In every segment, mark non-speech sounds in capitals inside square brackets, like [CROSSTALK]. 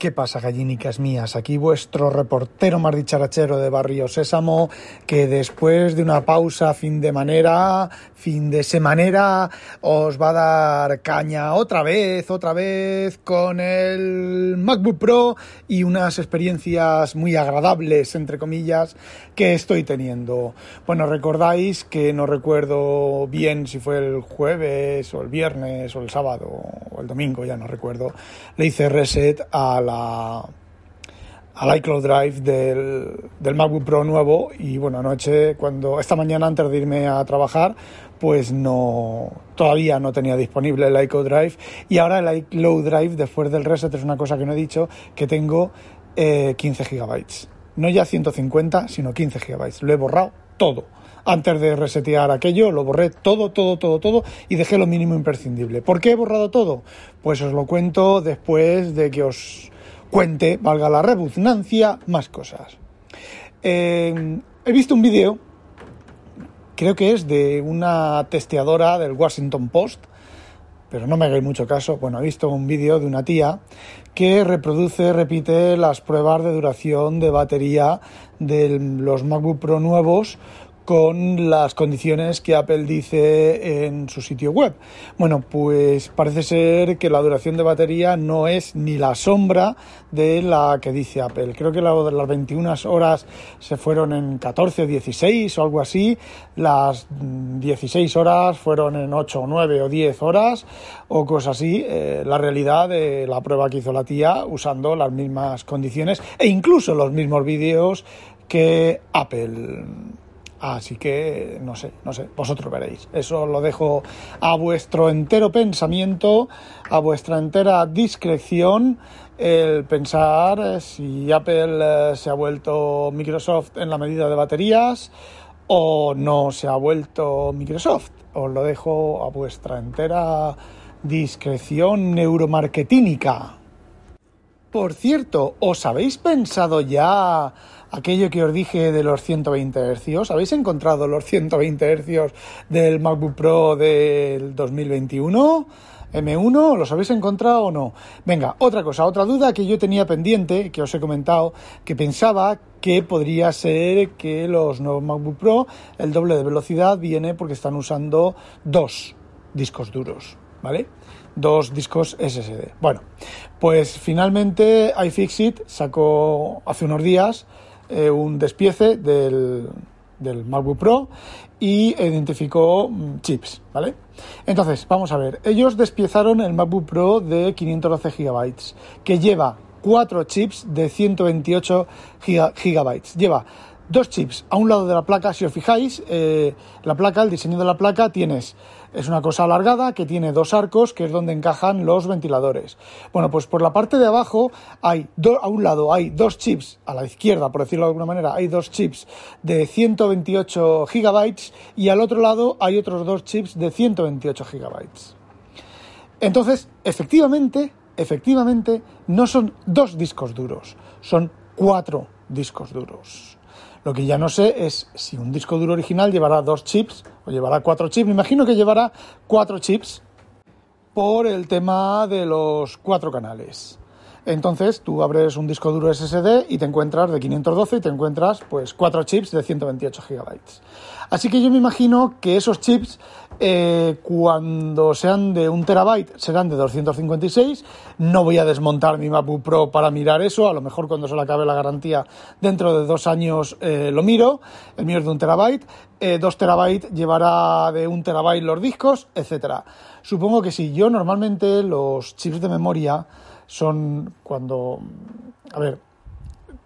¿Qué pasa, gallinicas mías? Aquí vuestro reportero más dicharachero de Barrio Sésamo, que después de una pausa fin de manera, fin de semanera, os va a dar caña otra vez, otra vez con el MacBook Pro y unas experiencias muy agradables, entre comillas, que estoy teniendo. Bueno, recordáis que no recuerdo bien si fue el jueves o el viernes o el sábado o el domingo, ya no recuerdo, le hice reset a la al iCloud Drive del, del, MacBook Pro nuevo y bueno, anoche, cuando esta mañana antes de irme a trabajar, pues no, todavía no tenía disponible el iCloud Drive y ahora el iCloud Drive después del reset es una cosa que no he dicho, que tengo 15 eh, gigabytes. No ya 150, sino 15 gigabytes. Lo he borrado todo. Antes de resetear aquello, lo borré todo, todo, todo, todo y dejé lo mínimo imprescindible. ¿Por qué he borrado todo? Pues os lo cuento después de que os cuente, valga la redundancia, más cosas. Eh, he visto un vídeo, creo que es de una testeadora del Washington Post, pero no me hagáis mucho caso. Bueno, he visto un vídeo de una tía que reproduce, repite las pruebas de duración de batería de los MacBook Pro nuevos con las condiciones que Apple dice en su sitio web. Bueno, pues parece ser que la duración de batería no es ni la sombra de la que dice Apple. Creo que las 21 horas se fueron en 14 o 16 o algo así. Las 16 horas fueron en 8 o 9 o 10 horas o cosas así. Eh, la realidad de la prueba que hizo la tía usando las mismas condiciones e incluso los mismos vídeos que Apple. Así que no sé, no sé, vosotros veréis. Eso lo dejo a vuestro entero pensamiento, a vuestra entera discreción, el pensar si Apple eh, se ha vuelto Microsoft en la medida de baterías o no se ha vuelto Microsoft. Os lo dejo a vuestra entera discreción neuromarketínica. Por cierto, ¿os habéis pensado ya aquello que os dije de los 120 Hz? ¿Habéis encontrado los 120 Hz del MacBook Pro del 2021? M1, ¿los habéis encontrado o no? Venga, otra cosa, otra duda que yo tenía pendiente, que os he comentado, que pensaba que podría ser que los nuevos MacBook Pro, el doble de velocidad viene porque están usando dos discos duros, ¿vale? dos discos SSD. Bueno, pues finalmente iFixit sacó hace unos días eh, un despiece del, del MacBook Pro y identificó mm, chips, ¿vale? Entonces, vamos a ver, ellos despiezaron el MacBook Pro de 512 GB, que lleva cuatro chips de 128 GB. Lleva dos chips a un lado de la placa. Si os fijáis, eh, la placa, el diseño de la placa, tienes es una cosa alargada que tiene dos arcos, que es donde encajan los ventiladores. Bueno, pues por la parte de abajo hay a un lado hay dos chips, a la izquierda, por decirlo de alguna manera, hay dos chips de 128 gigabytes y al otro lado hay otros dos chips de 128 gigabytes. Entonces, efectivamente, efectivamente, no son dos discos duros, son cuatro discos duros. Lo que ya no sé es si un disco duro original llevará dos chips o llevará cuatro chips. Me imagino que llevará cuatro chips por el tema de los cuatro canales. Entonces tú abres un disco duro SSD y te encuentras de 512 y te encuentras pues cuatro chips de 128 GB. Así que yo me imagino que esos chips eh, cuando sean de un terabyte serán de 256. No voy a desmontar mi MacBook Pro para mirar eso. A lo mejor cuando se le acabe la garantía dentro de dos años eh, lo miro. El mío es de un terabyte. Eh, dos terabytes llevará de un terabyte los discos, etcétera. Supongo que sí. Yo normalmente los chips de memoria son cuando... A ver,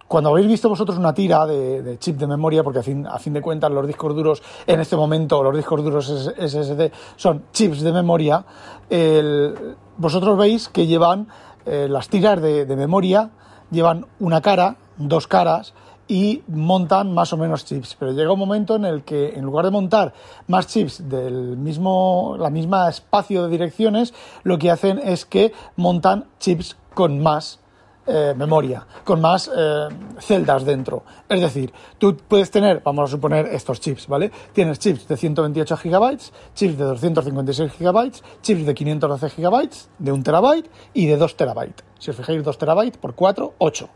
cuando habéis visto vosotros una tira de, chip de memoria, porque a fin, a fin de cuentas los discos duros, en este momento los discos duros SSD son chips de memoria, vosotros veis que llevan eh, las tiras de, de memoria llevan una cara, dos caras, y montan más o menos chips. Pero llega un momento en el que en lugar de montar más chips del mismo, la misma espacio de direcciones, lo que hacen es que montan chips con más eh, memoria, con más eh, celdas dentro. Es decir, tú puedes tener, vamos a suponer estos chips, ¿vale? Tienes chips de 128 GB, chips de 256 GB, chips de 512 GB, de 1 terabyte y de 2 terabytes. Si os fijáis, 2 terabytes por 4, 8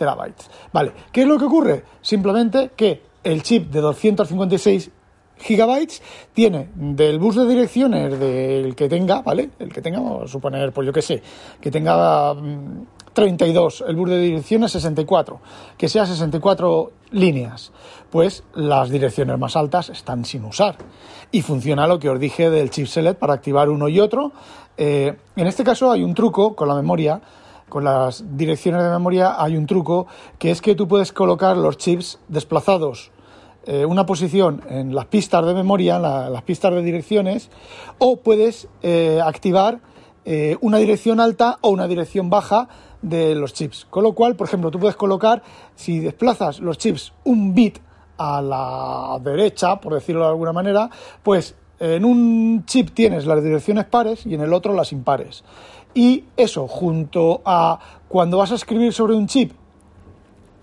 terabytes. Vale, ¿qué es lo que ocurre? Simplemente que el chip de 256 gigabytes tiene del bus de direcciones del que tenga, ¿vale? El que tenga, vamos a suponer, pues yo qué sé, que tenga 32, mm, el bus de direcciones 64, que sea 64 líneas, pues las direcciones más altas están sin usar. Y funciona lo que os dije del chip select para activar uno y otro. Eh, en este caso hay un truco con la memoria con las direcciones de memoria hay un truco que es que tú puedes colocar los chips desplazados eh, una posición en las pistas de memoria, en las pistas de direcciones, o puedes eh, activar eh, una dirección alta o una dirección baja de los chips. Con lo cual, por ejemplo, tú puedes colocar, si desplazas los chips un bit a la derecha, por decirlo de alguna manera, pues en un chip tienes las direcciones pares y en el otro las impares. Y eso, junto a cuando vas a escribir sobre un chip,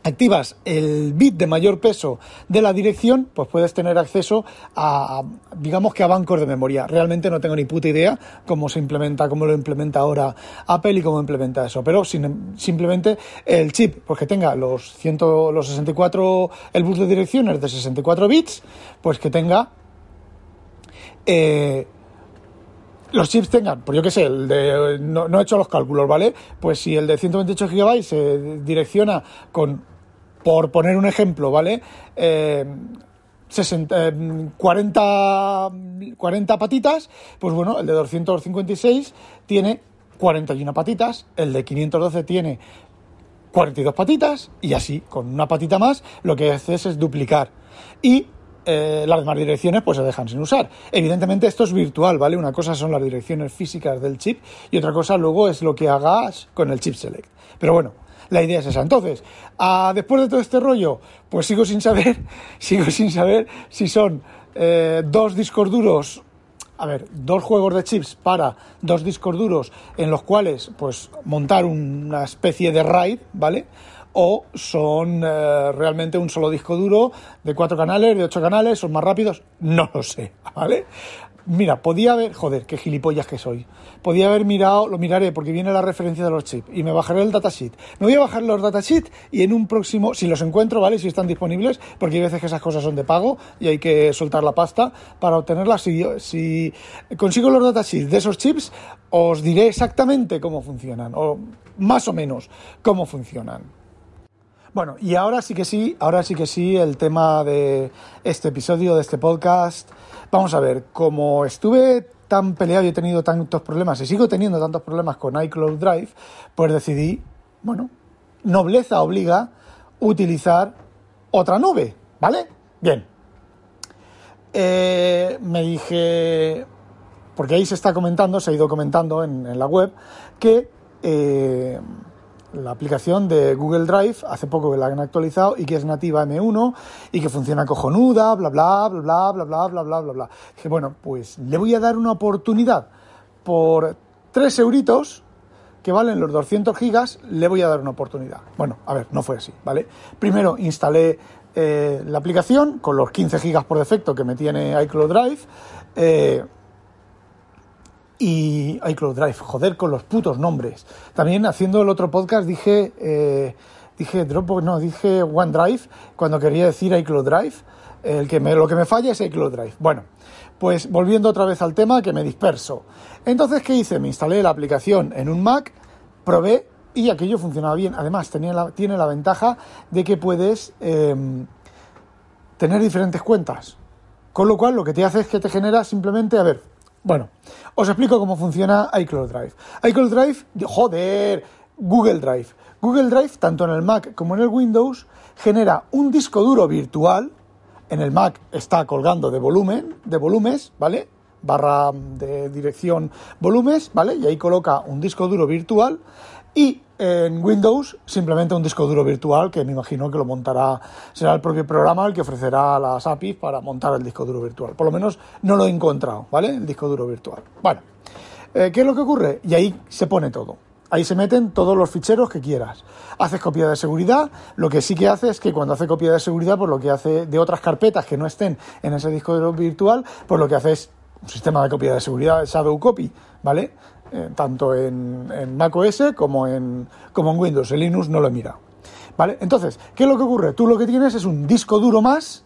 activas el bit de mayor peso de la dirección, pues puedes tener acceso a, digamos que a bancos de memoria. Realmente no tengo ni puta idea cómo se implementa, cómo lo implementa ahora Apple y cómo implementa eso. Pero simplemente el chip, pues que tenga los, 100, los 64, el bus de direcciones de 64 bits, pues que tenga eh, los chips tengan, pues yo qué sé, el de, no, he hecho los cálculos, ¿vale? Pues si el de 128 GB se direcciona con, por poner un ejemplo, ¿vale? 40, eh, 40 eh, patitas, pues bueno, el de 256 tiene 41 patitas, el de 512 tiene 42 patitas y así, con una patita más, lo que haces es duplicar. Y eh, las demás direcciones pues se dejan sin usar. Evidentemente esto es virtual, ¿vale? Una cosa son las direcciones físicas del chip y otra cosa luego es lo que hagas con el chip select. Pero bueno, la idea es esa. Entonces, ah, después de todo este rollo, pues sigo sin saber, [LAUGHS] sigo sin saber si son eh, dos discos duros a ver, dos juegos de chips para dos discos duros en los cuales pues montar una especie de RAID, ¿vale? O son eh, realmente un solo disco duro de cuatro canales, de ocho canales, son más rápidos, no lo sé, ¿vale? Mira, podía haber, joder, qué gilipollas que soy. Podía haber mirado, lo miraré porque viene la referencia de los chips y me bajaré el datasheet. Me voy a bajar los datasheet y en un próximo, si los encuentro, ¿vale? Si están disponibles, porque hay veces que esas cosas son de pago y hay que soltar la pasta para obtenerlas. Si, si consigo los datasheets de esos chips, os diré exactamente cómo funcionan, o más o menos cómo funcionan. Bueno, y ahora sí que sí, ahora sí que sí, el tema de este episodio, de este podcast. Vamos a ver, como estuve tan peleado y he tenido tantos problemas y sigo teniendo tantos problemas con iCloud Drive, pues decidí, bueno, nobleza obliga utilizar otra nube, ¿vale? Bien. Eh, me dije, porque ahí se está comentando, se ha ido comentando en, la web, que eh, la aplicación de Google Drive, hace poco que la han actualizado y que es nativa M1 y que funciona cojonuda, bla, bla, bla, bla, bla, bla, bla, bla, bla, bla. Bueno, pues le voy a dar una oportunidad por 3 euritos que valen los 200 gigas, le voy a dar una oportunidad. Bueno, a ver, no fue así, ¿vale? Primero instalé eh, la aplicación con los 15 gigas por defecto que me tiene iCloud Drive. Eh, y iCloud Drive, joder con los putos nombres. También haciendo el otro podcast dije, eh, dije Dropbox, no, dije OneDrive cuando quería decir iCloud Drive. El que me, lo que me falla es iCloud Drive. Bueno, pues volviendo otra vez al tema que me disperso. Entonces, ¿qué hice? Me instalé la aplicación en un Mac, probé y aquello funcionaba bien. Además, tenía la, tiene la ventaja de que puedes em, tener diferentes cuentas. Con lo cual, lo que te hace es que te genera simplemente, a ver, bueno, os explico cómo funciona iCloud Drive. iCloud Drive, joder, Google Drive. Google Drive, tanto en el Mac como en el Windows, genera un disco duro virtual. En el Mac está colgando de volumen, de volúmenes, ¿vale? Barra de dirección volúmenes, ¿vale? Y ahí coloca un disco duro virtual Y en Windows simplemente un disco duro virtual que me imagino que lo montará, será el propio programa el que ofrecerá las APIs para montar el disco duro virtual. Por lo menos no lo he encontrado, ¿vale? El disco duro virtual. Bueno, eh, ¿qué es lo que ocurre? Y ahí se pone todo. Ahí se meten todos los ficheros que quieras. Haces copia de seguridad. Lo que sí que hace es que cuando hace copia de seguridad, pues lo que hace de otras carpetas que no estén en ese disco duro virtual, pues lo que hace es un sistema de copia de seguridad, Shadow Copy, ¿vale? Eh, tanto en, en macOS como en, como en Windows. El Linux no lo mira. ¿Vale? Entonces, ¿qué es lo que ocurre? Tú lo que tienes es un disco duro más,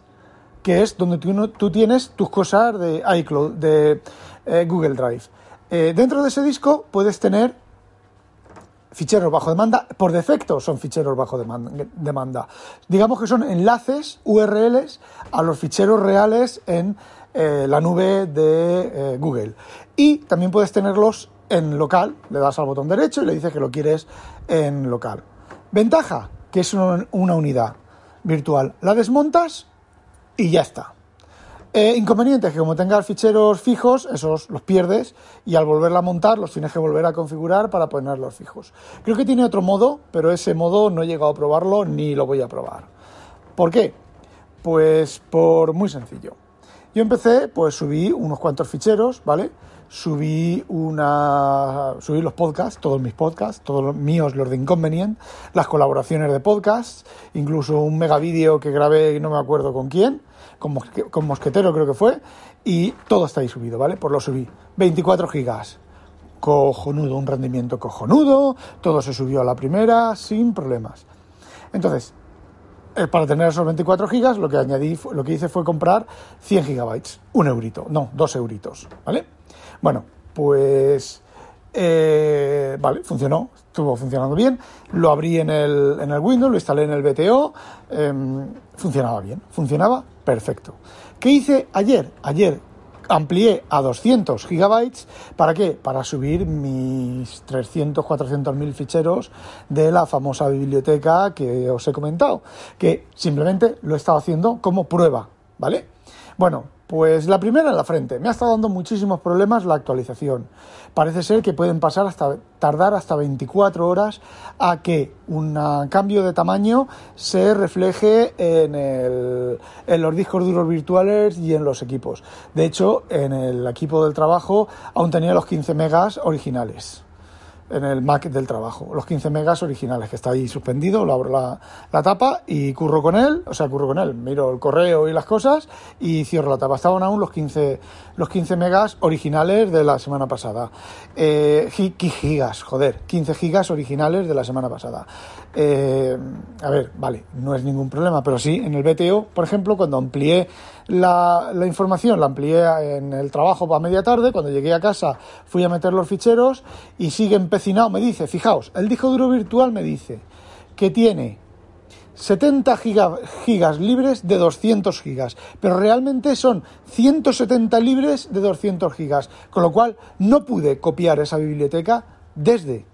que es donde tú, tú tienes tus cosas de iCloud, de eh, Google Drive. Eh, dentro de ese disco puedes tener ficheros bajo demanda. Por defecto son ficheros bajo demanda. Digamos que son enlaces, URLs, a los ficheros reales en la nube de Google. Y también puedes tenerlos en local, le das al botón derecho y le dices que lo quieres en local. Ventaja, que es una unidad virtual. La desmontas y ya está. Eh, inconveniente que como tengas ficheros fijos, esos los pierdes y al volverla a montar los tienes que volver a configurar para ponerlos fijos. Creo que tiene otro modo, pero ese modo no he llegado a probarlo ni lo voy a probar. ¿Por qué? Pues por muy sencillo. Yo empecé, pues subí unos cuantos ficheros, ¿vale? subí una subí los podcasts, todos mis podcasts, todos los míos, los de Inconvenient, las colaboraciones de podcasts, incluso un mega vídeo que grabé, no me acuerdo con quién, con, con Mosquetero creo que fue, y todo está ahí subido, ¿vale? Pues lo subí. 24 gigas. Cojonudo, un rendimiento cojonudo, todo se subió a la primera sin problemas. Entonces, eh, para tener esos 24 gigas, lo que añadí, lo que hice fue comprar 100 gigabytes, un eurito, no, dos euritos, ¿vale? Bueno, pues eh, vale, funcionó, estuvo funcionando bien. Lo abrí en el, en el Windows, lo instalé en el BTO, em, funcionaba bien, funcionaba perfecto. ¿Qué hice ayer? Ayer amplié a 200 gigabytes. ¿Para qué? Para subir mis 300, 400 mil ficheros de la famosa biblioteca que os he comentado, que simplemente lo he estado haciendo como prueba, ¿vale? Bueno, pues la primera en la frente. Me ha estado dando muchísimos problemas la actualización. Parece ser que pueden pasar hasta tardar hasta 24 horas a que un cambio de tamaño se refleje en, en los discos duros virtuales y en los equipos. De hecho, en el equipo del trabajo aún tenía los 15 megas originales en el Mac del trabajo, los 15 megas originales, que está ahí suspendido, lo abro la, tapa y curro con él, o sea, curro con él, miro el correo y las cosas y cierro la tapa. Estaban aún los 15, los 15 megas originales de la semana pasada. Eh, gigas, joder, 15 gigas originales de la semana pasada. Eh, a ver, vale, no es ningún problema, pero sí, en el BTO, por ejemplo, cuando amplié la, la información, la amplié en el trabajo a media tarde, cuando llegué a casa fui a meter los ficheros y sigue empecinado, me dice, fijaos, el disco duro virtual me dice que tiene 70 gigas libres de 200 gigas, pero realmente son 170 libres de 200 gigas, con lo cual no pude copiar esa biblioteca desde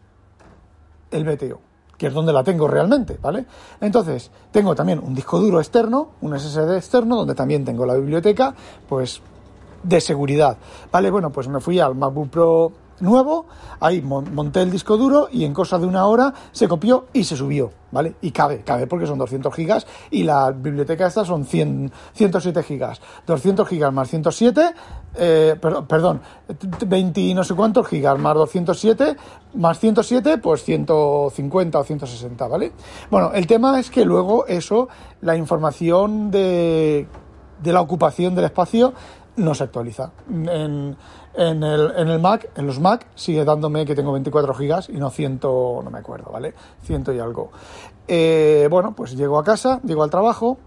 el BTO que es donde la tengo realmente, ¿vale? Entonces, tengo también un disco duro externo, un SSD externo, donde también tengo la biblioteca, pues, de seguridad, ¿vale? Bueno, pues me fui al MacBook Pro nuevo, ahí monté el disco duro y en cosa de una hora se copió y se subió, ¿vale? Y cabe, cabe porque son 200 gigas y la biblioteca esta son 100, 107 gigas. 200 gigas más 107, eh, perdón, 20 y no sé cuántos gigas más 207, más 107, pues 150 o 160, ¿vale? Bueno, el tema es que luego eso, la información de, de la ocupación del espacio no se actualiza. En, el, en el Mac, en los Mac, sigue dándome que tengo 24 gigas y no 100, no me acuerdo, ¿vale? 100 y algo. Eh, bueno, pues llego a casa, llego al trabajo,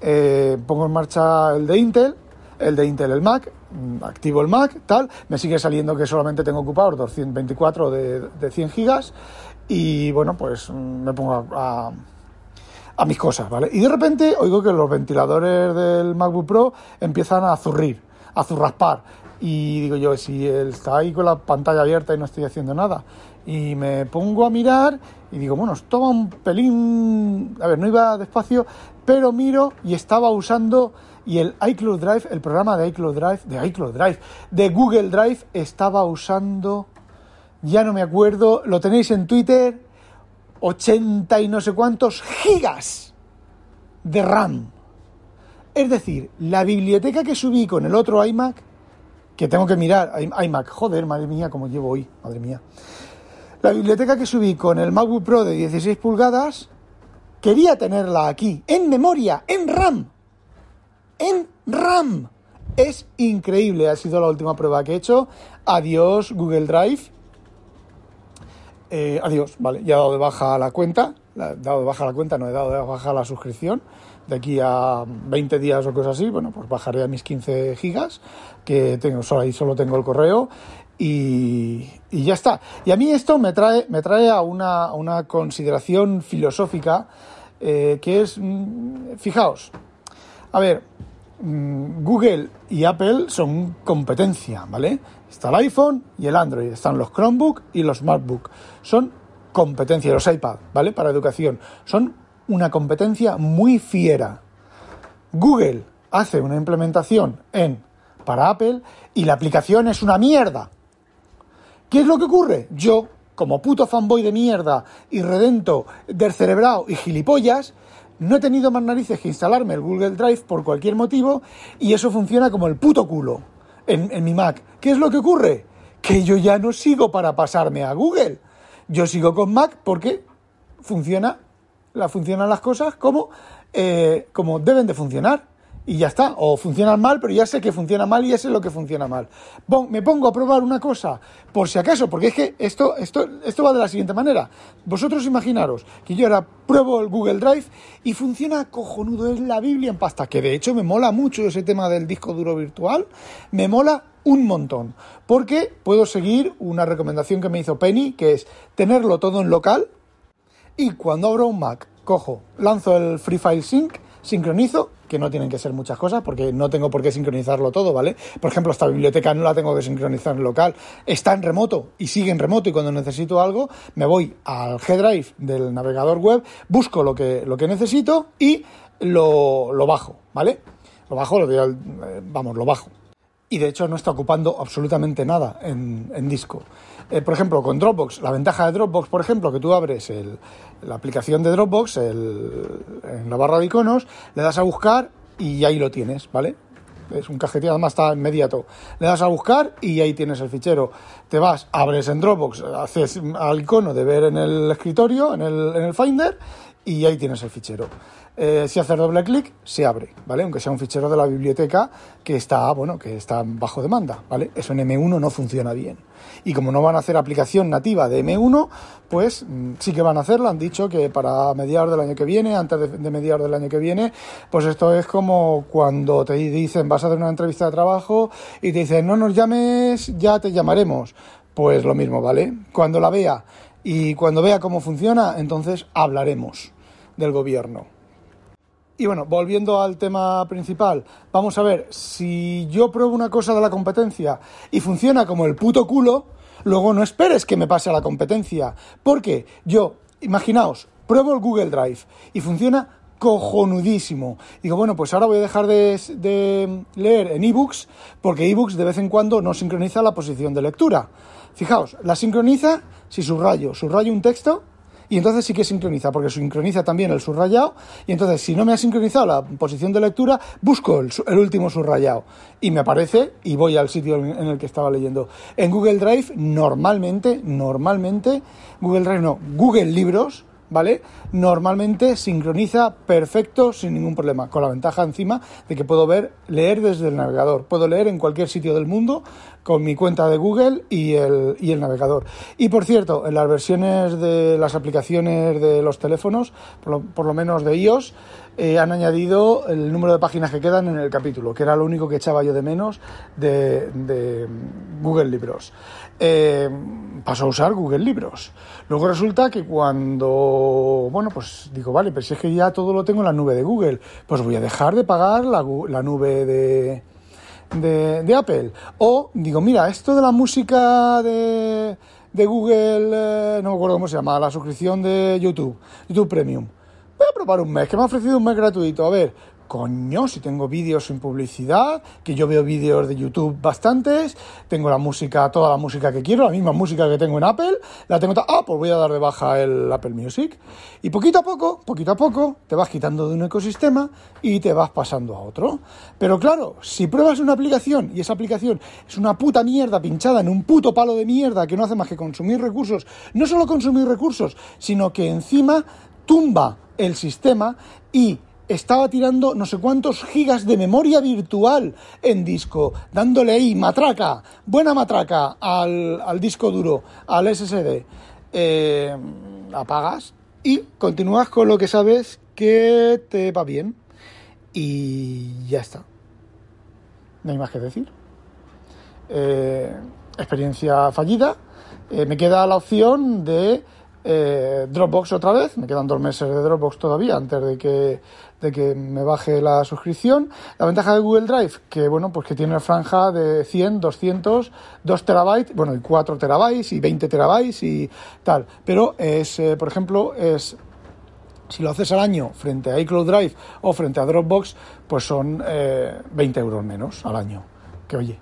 eh, pongo en marcha el de Intel, el de Intel el Mac, mm, activo el Mac, tal, me sigue saliendo que solamente tengo ocupado 224 de, de 100 gigas y bueno, pues mm, me pongo a mis cosas, ¿vale? Y de repente oigo que los ventiladores del MacBook Pro empiezan a zurrir, a zurraspar y digo yo, si está ahí con la pantalla abierta y no estoy haciendo nada. Y me pongo a mirar y digo, bueno, toma un pelín, a ver, no iba despacio, pero miro y estaba usando, y el iCloud Drive, el programa de iCloud Drive, de iCloud Drive, de Google Drive, estaba usando, ya no me acuerdo, lo tenéis en Twitter, 80 y no sé cuántos gigas de RAM. Es decir, la biblioteca que subí con el otro iMac, que tengo que mirar, iMac, joder, madre mía, cómo llevo hoy, madre mía. La biblioteca que subí con el MacBook Pro de 16 pulgadas, quería tenerla aquí, en memoria, en RAM. En RAM. Es increíble, ha sido la última prueba que he hecho. Adiós Google Drive. Eh, adiós, vale, ya he dado de baja la cuenta. He dado de baja la cuenta, no he dado de baja la suscripción. De aquí a 20 días o cosas así, bueno, pues bajaré a mis 15 gigas, que tengo, solo ahí solo tengo el correo y, ya está. Y a mí esto me trae, me trae a, una, una consideración filosófica eh, que es, mm, fijaos, a ver, mm, Google y Apple son competencia, ¿vale? Está el iPhone y el Android, están los Chromebook y los MacBook. Son competencia, los iPad, ¿vale? Para educación. Son una competencia muy fiera. Google hace una implementación en para Apple y la aplicación es una mierda. ¿Qué es lo que ocurre? Yo, como puto fanboy de mierda y redento del cerebrado y gilipollas, no he tenido más narices que instalarme el Google Drive por cualquier motivo y eso funciona como el puto culo en, en mi Mac. ¿Qué es lo que ocurre? Que yo ya no sigo para pasarme a Google. Yo sigo con Mac porque funciona, la, funcionan las cosas como, eh, como deben de funcionar y ya está. O funcionan mal, pero ya sé que funciona mal y ya sé lo que funciona mal. Me pongo a probar una cosa, por si acaso, porque es que esto, esto, esto va de la siguiente manera. Vosotros imaginaros que yo ahora pruebo el Google Drive y funciona cojonudo, es la Biblia en pasta, que de hecho me mola mucho ese tema del disco duro virtual, me mola un montón, porque puedo seguir una recomendación que me hizo Penny, que es tenerlo todo en local y cuando abro un Mac, cojo, lanzo el Free File Sync, sincronizo que no tienen que ser muchas cosas, porque no tengo por qué sincronizarlo todo, ¿vale? Por ejemplo, esta biblioteca no la tengo que sincronizar en local, está en remoto y sigue en remoto y cuando necesito algo me voy al G-Drive del navegador web, busco lo que, lo que necesito y lo, lo bajo, ¿vale? Lo bajo, lo eh, vamos, lo bajo y de hecho no está ocupando absolutamente nada en, disco. Eh, por ejemplo, con Dropbox, la ventaja de Dropbox, por ejemplo, que tú abres la aplicación de Dropbox en la barra de iconos, le das a buscar y ahí lo tienes, ¿vale? Es un cajetilla, además está inmediato. Le das a buscar y ahí tienes el fichero. Te vas, abres en Dropbox, haces al icono de ver en el escritorio, en el, en el Finder, y ahí tienes el fichero. Eh, si haces doble clic, se abre, ¿vale? Aunque sea un fichero de la biblioteca que está, bueno, que está bajo demanda, ¿vale? Eso en M1 no funciona bien. Y como no van a hacer aplicación nativa de M1, pues mm, sí que van a hacerla. Han dicho que para mediados del año que viene, antes de, de mediados del año que viene, pues esto es como cuando te dicen vas a hacer una entrevista de trabajo y te dicen no nos llames, ya te llamaremos. Pues lo mismo, ¿vale? Cuando la vea y cuando vea cómo funciona, entonces hablaremos del gobierno. Y bueno, volviendo al tema principal, vamos a ver, si yo pruebo una cosa de la competencia y funciona como el puto culo, luego no esperes que me pase a la competencia. Porque yo, imaginaos, pruebo el Google Drive y funciona cojonudísimo. Digo, bueno, pues ahora voy a dejar de, de leer en ebooks porque ebooks de vez en cuando no sincroniza la posición de lectura. Fijaos, la sincroniza si subrayo, subrayo un texto y entonces sí que sincroniza, porque sincroniza también el subrayado, y entonces si no me ha sincronizado la posición de lectura, busco el, último subrayado, y me aparece y voy al sitio en el que estaba leyendo. En Google Drive, normalmente, normalmente, Google Drive no, Google Libros, ¿vale? Normalmente sincroniza perfecto sin ningún problema, con la ventaja encima de que puedo ver, leer desde el navegador. Puedo leer en cualquier sitio del mundo con mi cuenta de Google y el, y el navegador. Y por cierto, en las versiones de las aplicaciones de los teléfonos, por lo, menos de iOS, eh, han añadido el número de páginas que quedan en el capítulo, que era lo único que echaba yo de menos de, de Google Libros. Eh, paso a usar Google Libros. Luego resulta que cuando, bueno, pues digo, vale, pero si es que ya todo lo tengo en la nube de Google, pues voy a dejar de pagar la, la nube de de, Apple. O digo, mira, esto de la música de, de Google, eh, no me acuerdo cómo se llama, la suscripción de YouTube, YouTube Premium. Voy a probar un mes, que me ha ofrecido un mes gratuito. A ver, coño, si tengo vídeos sin publicidad, que yo veo vídeos de YouTube bastantes, tengo la música, toda la música que quiero, la misma música que tengo en Apple, la tengo, ah, pues voy a dar de baja el Apple Music. Y poquito a poco, poquito a poco, te vas quitando de un ecosistema y te vas pasando a otro. Pero claro, si pruebas una aplicación y esa aplicación es una puta mierda pinchada en un puto palo de mierda que no hace más que consumir recursos, no solo consumir recursos, sino que encima tumba el sistema y estaba tirando no sé cuántos gigas de memoria virtual en disco, dándole ahí matraca, buena matraca al, disco duro, al SSD. Eh, apagas y continúas con lo que sabes que te va bien. Y ya está. No hay más que decir. Eh, experiencia fallida. Eh, me queda la opción de eh, Dropbox otra vez, me quedan dos meses de Dropbox todavía antes de que, de que me baje la suscripción. La ventaja de Google Drive, que bueno, pues que tiene franja de 100, 200, 2 terabytes, bueno, y 4 terabytes y 20 terabytes y tal. Pero es, eh, por ejemplo, es si lo haces al año frente a iCloud Drive o frente a Dropbox, pues son 20 eh, euros menos al año. Que oye,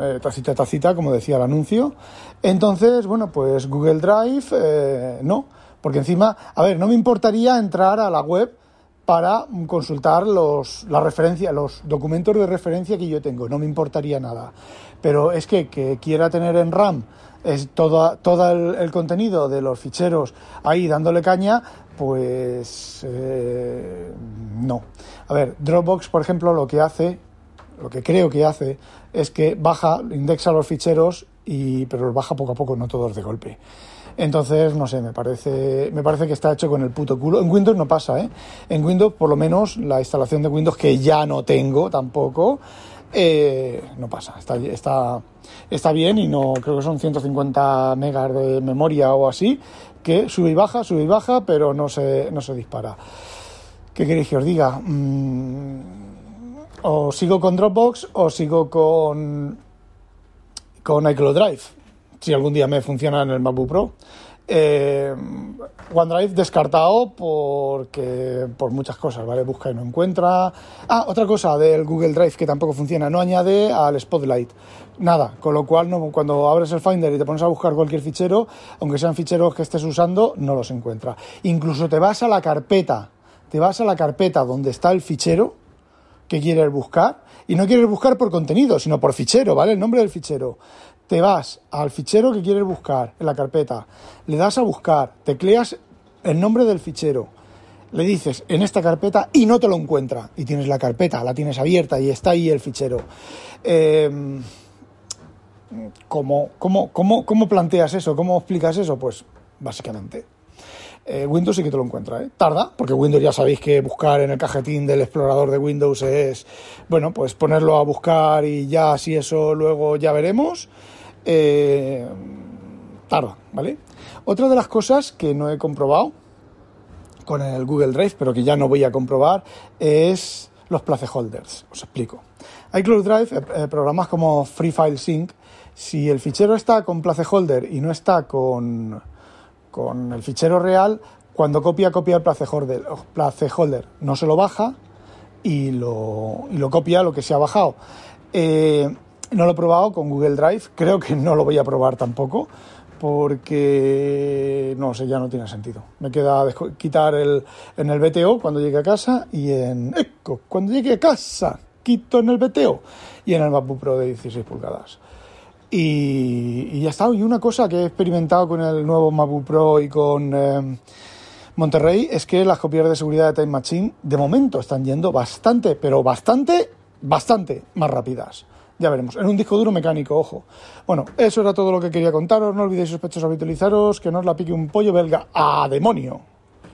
eh, tacita tacita, como decía el anuncio. Entonces, bueno, pues Google Drive, eh, no, porque encima, a ver, no me importaría entrar a la web para consultar los, la referencia, los documentos de referencia que yo tengo, no me importaría nada. Pero es que, que quiera tener en RAM es todo, todo el, contenido de los ficheros ahí dándole caña, pues eh, no. A ver, Dropbox, por ejemplo, lo que hace, lo que creo que hace, es que baja, indexa los ficheros, y, pero los baja poco a poco, no todos de golpe. Entonces, no sé, me parece, me parece que está hecho con el puto culo. En Windows no pasa, ¿eh? En Windows, por lo menos, la instalación de Windows, que ya no tengo tampoco, eh, no pasa. Está, está, está bien y no creo que son 150 megas de memoria o así, que sube y baja, sube y baja, pero no se, no se dispara. ¿Qué queréis que os diga? Mm, o sigo con Dropbox o sigo con, con iCloud Drive, si algún día me funciona en el MacBook Pro. Eh, OneDrive descartado porque por muchas cosas, ¿vale? Busca y no encuentra. Ah, otra cosa del Google Drive que tampoco funciona, no añade al Spotlight. Nada, con lo cual cuando abres el Finder y te pones a buscar cualquier fichero, aunque sean ficheros que estés usando, no los encuentra. Incluso te vas a la carpeta, te vas a la carpeta donde está el fichero que quieres buscar y no quieres buscar por contenido, sino por fichero, ¿vale? El nombre del fichero. Te vas al fichero que quieres buscar en la carpeta, le das a buscar, tecleas el nombre del fichero, le dices en esta carpeta y no te lo encuentra. Y tienes la carpeta, la tienes abierta y está ahí el fichero. Em, ¿cómo, cómo, cómo planteas eso? ¿Cómo explicas eso? Pues básicamente eh, Windows sí que te lo encuentra, ¿eh? Tarda, porque Windows ya sabéis que buscar en el cajetín del explorador de Windows es, bueno, pues ponerlo a buscar y ya si eso luego ya veremos. Eh, tarda, ¿vale? Otra de las cosas que no he comprobado con el Google Drive, pero que ya no voy a comprobar, es los placeholders. Os explico. iCloud Drive, programas como Free File Sync, si el fichero está con placeholder y no está con con el fichero real, cuando copia, copia el placeholder, placeholder no se lo baja y lo, y lo copia lo que se ha bajado. Eh, no lo he probado con Google Drive, creo que no lo voy a probar tampoco, porque no sé, ya no tiene sentido. Me queda quitar el, en el BTO cuando llegue a casa y en Eco cuando llegue a casa, quito en el BTO y en el MacBook Pro de 16 pulgadas. Y, ya está. Y una cosa que he experimentado con el nuevo MacBook Pro y con eh, Monterrey es que las copias de seguridad de Time Machine de momento están yendo bastante, pero bastante, bastante más rápidas. Ya veremos. En un disco duro mecánico, ojo. Bueno, eso era todo lo que quería contaros. No olvidéis sospechosos habitualizaros, que no os la pique un pollo belga. ¡A demonio!